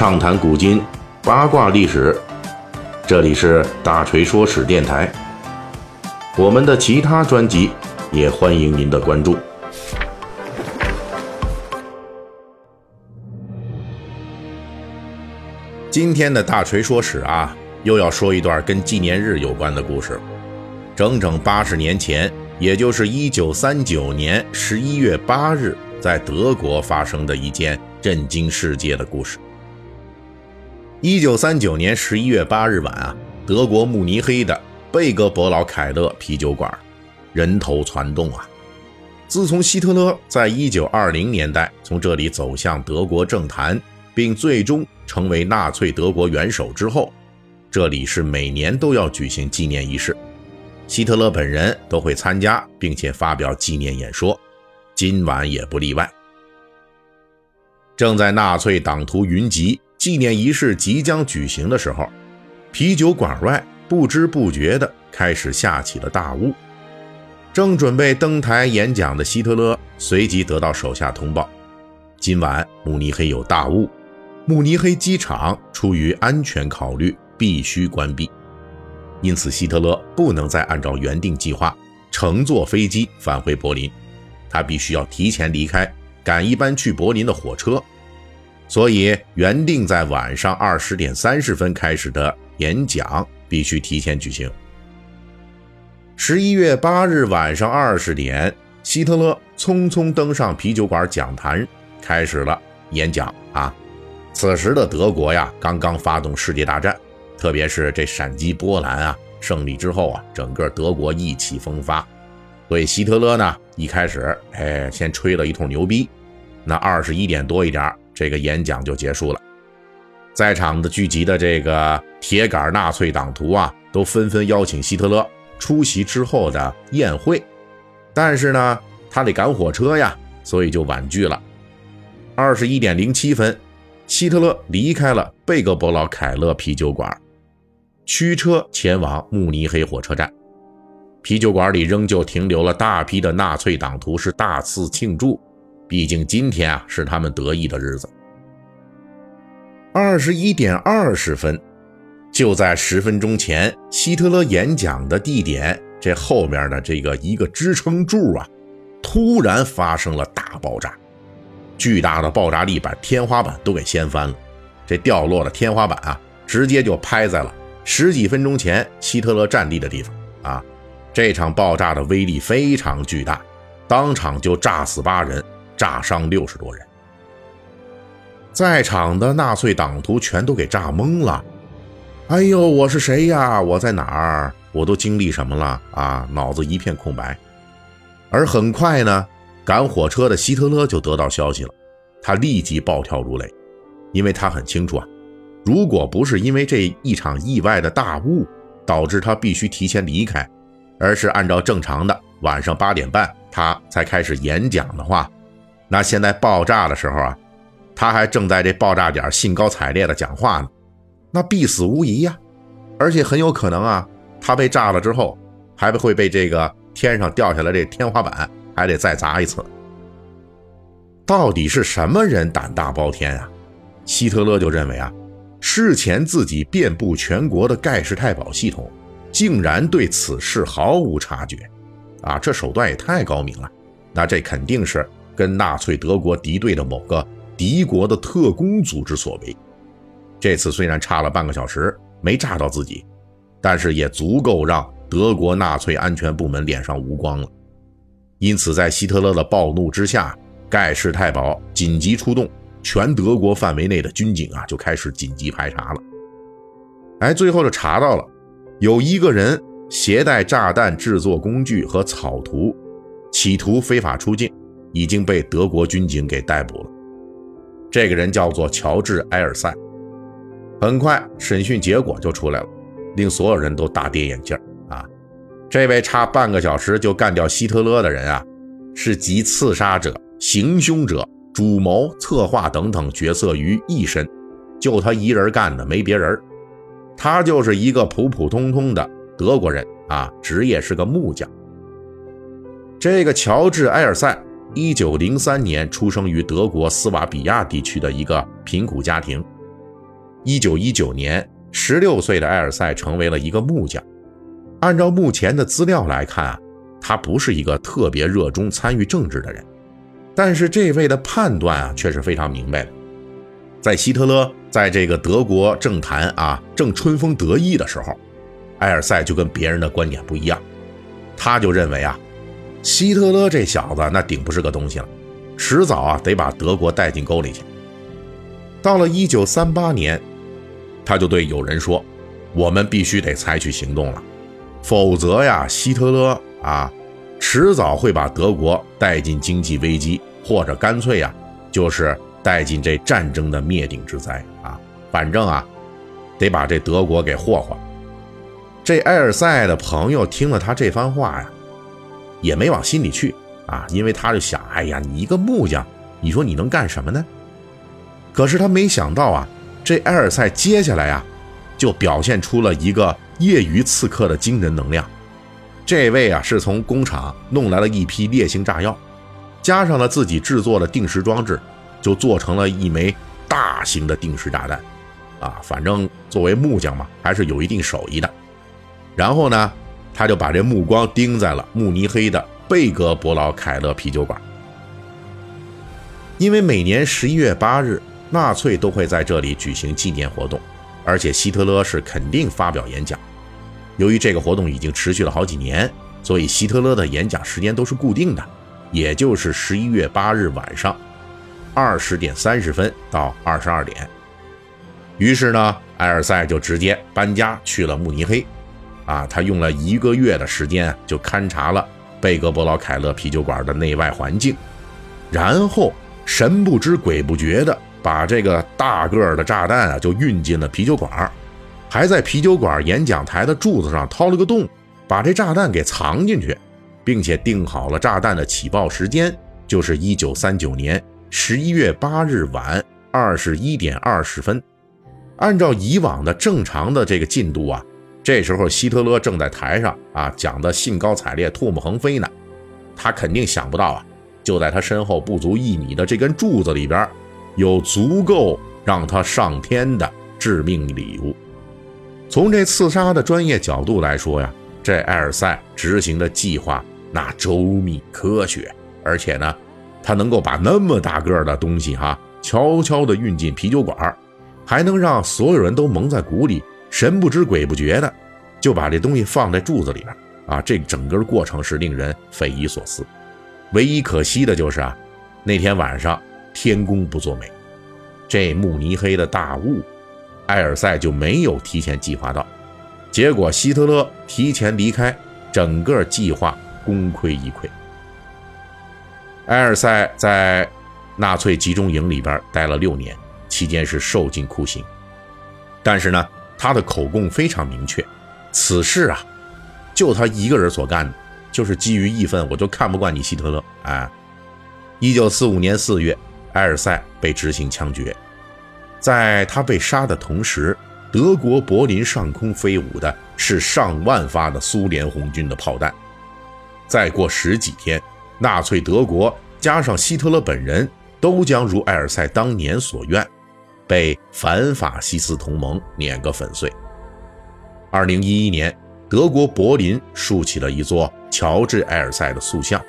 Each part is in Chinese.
畅谈古今，八卦历史。这里是大锤说史电台。我们的其他专辑也欢迎您的关注。今天的大锤说史啊，又要说一段跟纪念日有关的故事。整整八十年前，也就是一九三九年十一月八日，在德国发生的一件震惊世界的故事。一九三九年十一月八日晚啊，德国慕尼黑的贝格伯劳凯勒啤酒馆，人头攒动啊！自从希特勒在一九二零年代从这里走向德国政坛，并最终成为纳粹德国元首之后，这里是每年都要举行纪念仪式，希特勒本人都会参加，并且发表纪念演说，今晚也不例外。正在纳粹党徒云集。纪念仪式即将举行的时候，啤酒馆外不知不觉地开始下起了大雾。正准备登台演讲的希特勒随即得到手下通报：今晚慕尼黑有大雾，慕尼黑机场出于安全考虑必须关闭。因此，希特勒不能再按照原定计划乘坐飞机返回柏林，他必须要提前离开，赶一班去柏林的火车。所以，原定在晚上二十点三十分开始的演讲必须提前举行。十一月八日晚上二十点，希特勒匆匆登上啤酒馆讲坛，开始了演讲。啊，此时的德国呀，刚刚发动世界大战，特别是这闪击波兰啊，胜利之后啊，整个德国意气风发。所以，希特勒呢，一开始，哎，先吹了一通牛逼。那二十一点多一点。这个演讲就结束了，在场的聚集的这个铁杆纳粹党徒啊，都纷纷邀请希特勒出席之后的宴会，但是呢，他得赶火车呀，所以就婉拒了。二十一点零七分，希特勒离开了贝格伯劳凯勒啤酒馆，驱车前往慕尼黑火车站。啤酒馆里仍旧停留了大批的纳粹党徒，是大肆庆祝。毕竟今天啊是他们得意的日子。二十一点二十分，就在十分钟前，希特勒演讲的地点这后面的这个一个支撑柱啊，突然发生了大爆炸，巨大的爆炸力把天花板都给掀翻了。这掉落的天花板啊，直接就拍在了十几分钟前希特勒站立的地方啊。这场爆炸的威力非常巨大，当场就炸死八人。炸伤六十多人，在场的纳粹党徒全都给炸懵了。哎呦，我是谁呀？我在哪儿？我都经历什么了啊？脑子一片空白。而很快呢，赶火车的希特勒就得到消息了，他立即暴跳如雷，因为他很清楚啊，如果不是因为这一场意外的大雾导致他必须提前离开，而是按照正常的晚上八点半他才开始演讲的话。那现在爆炸的时候啊，他还正在这爆炸点兴高采烈的讲话呢，那必死无疑呀，而且很有可能啊，他被炸了之后，还会被这个天上掉下来这天花板还得再砸一次。到底是什么人胆大包天啊？希特勒就认为啊，事前自己遍布全国的盖世太保系统，竟然对此事毫无察觉，啊，这手段也太高明了，那这肯定是。跟纳粹德国敌对的某个敌国的特工组织所为，这次虽然差了半个小时没炸到自己，但是也足够让德国纳粹安全部门脸上无光了。因此，在希特勒的暴怒之下，盖世太保紧急出动，全德国范围内的军警啊就开始紧急排查了。哎，最后就查到了，有一个人携带炸弹制作工具和草图，企图非法出境。已经被德国军警给逮捕了。这个人叫做乔治·埃尔塞。很快，审讯结果就出来了，令所有人都大跌眼镜啊！这位差半个小时就干掉希特勒的人啊，是集刺杀者、行凶者、主谋、策划等等角色于一身，就他一人干的，没别人。他就是一个普普通通的德国人啊，职业是个木匠。这个乔治·埃尔塞。一九零三年出生于德国斯瓦比亚地区的一个贫苦家庭，一九一九年，十六岁的埃尔塞成为了一个木匠。按照目前的资料来看啊，他不是一个特别热衷参与政治的人。但是这位的判断啊，却是非常明白的。在希特勒在这个德国政坛啊正春风得意的时候，埃尔塞就跟别人的观点不一样，他就认为啊，希特勒这小子那顶不是个东西了，迟早啊得把德国带进沟里去。到了一九三八年。他就对友人说：“我们必须得采取行动了，否则呀，希特勒啊，迟早会把德国带进经济危机，或者干脆呀，就是带进这战争的灭顶之灾啊！反正啊，得把这德国给霍霍。”这埃尔塞的朋友听了他这番话呀，也没往心里去啊，因为他就想：“哎呀，你一个木匠，你说你能干什么呢？”可是他没想到啊。这埃尔赛接下来啊，就表现出了一个业余刺客的惊人能量。这位啊，是从工厂弄来了一批烈性炸药，加上了自己制作的定时装置，就做成了一枚大型的定时炸弹。啊，反正作为木匠嘛，还是有一定手艺的。然后呢，他就把这目光盯在了慕尼黑的贝格伯劳凯勒啤酒馆，因为每年十一月八日。纳粹都会在这里举行纪念活动，而且希特勒是肯定发表演讲。由于这个活动已经持续了好几年，所以希特勒的演讲时间都是固定的，也就是十一月八日晚上二十点三十分到二十二点。于是呢，埃尔塞就直接搬家去了慕尼黑。啊，他用了一个月的时间就勘察了贝格伯劳凯勒啤酒馆的内外环境，然后神不知鬼不觉的。把这个大个儿的炸弹啊，就运进了啤酒馆还在啤酒馆演讲台的柱子上掏了个洞，把这炸弹给藏进去，并且定好了炸弹的起爆时间，就是一九三九年十一月八日晚二十一点二十分。按照以往的正常的这个进度啊，这时候希特勒正在台上啊讲的兴高采烈、唾沫横飞呢，他肯定想不到啊，就在他身后不足一米的这根柱子里边。有足够让他上天的致命礼物。从这刺杀的专业角度来说呀，这埃尔塞执行的计划那周密科学，而且呢，他能够把那么大个的东西哈悄悄地运进啤酒馆，还能让所有人都蒙在鼓里，神不知鬼不觉的就把这东西放在柱子里边啊。这整个过程是令人匪夷所思。唯一可惜的就是啊，那天晚上。天公不作美，这慕尼黑的大雾，埃尔塞就没有提前计划到，结果希特勒提前离开，整个计划功亏一篑。埃尔塞在纳粹集中营里边待了六年，期间是受尽酷刑，但是呢，他的口供非常明确，此事啊，就他一个人所干的，就是基于义愤，我就看不惯你希特勒。哎，一九四五年四月。埃尔塞被执行枪决，在他被杀的同时，德国柏林上空飞舞的是上万发的苏联红军的炮弹。再过十几天，纳粹德国加上希特勒本人都将如埃尔塞当年所愿，被反法西斯同盟碾个粉碎。二零一一年，德国柏林竖起了一座乔治·埃尔塞的塑像。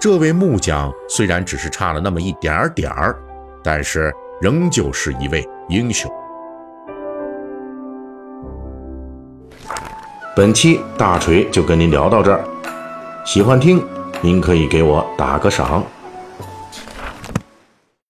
这位木匠虽然只是差了那么一点点儿，但是仍旧是一位英雄。本期大锤就跟您聊到这儿，喜欢听您可以给我打个赏。